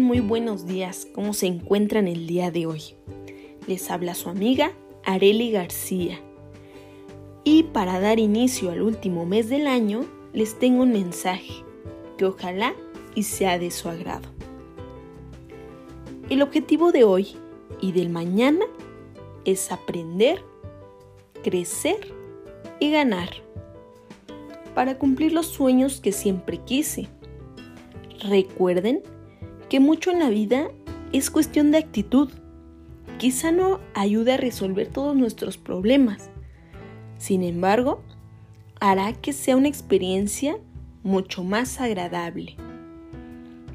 Muy buenos días. ¿Cómo se encuentran el día de hoy? Les habla su amiga Areli García. Y para dar inicio al último mes del año, les tengo un mensaje que ojalá y sea de su agrado. El objetivo de hoy y del mañana es aprender, crecer y ganar para cumplir los sueños que siempre quise. Recuerden que mucho en la vida es cuestión de actitud. Quizá no ayude a resolver todos nuestros problemas. Sin embargo, hará que sea una experiencia mucho más agradable.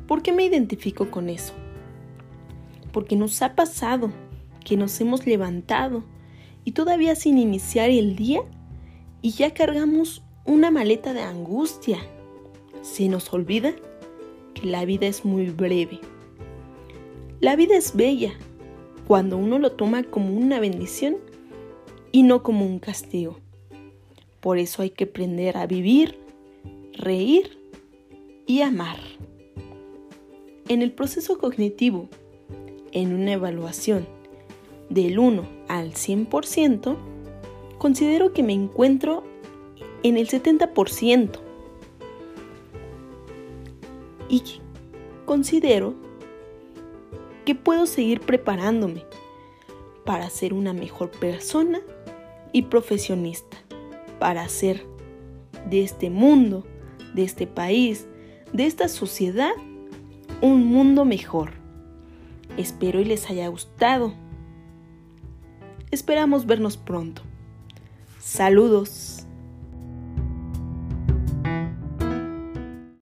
¿Por qué me identifico con eso? Porque nos ha pasado que nos hemos levantado y todavía sin iniciar el día y ya cargamos una maleta de angustia. Se nos olvida la vida es muy breve. La vida es bella cuando uno lo toma como una bendición y no como un castigo. Por eso hay que aprender a vivir, reír y amar. En el proceso cognitivo, en una evaluación del 1 al 100%, considero que me encuentro en el 70% y considero que puedo seguir preparándome para ser una mejor persona y profesionista, para hacer de este mundo, de este país, de esta sociedad, un mundo mejor. Espero y les haya gustado. Esperamos vernos pronto. Saludos.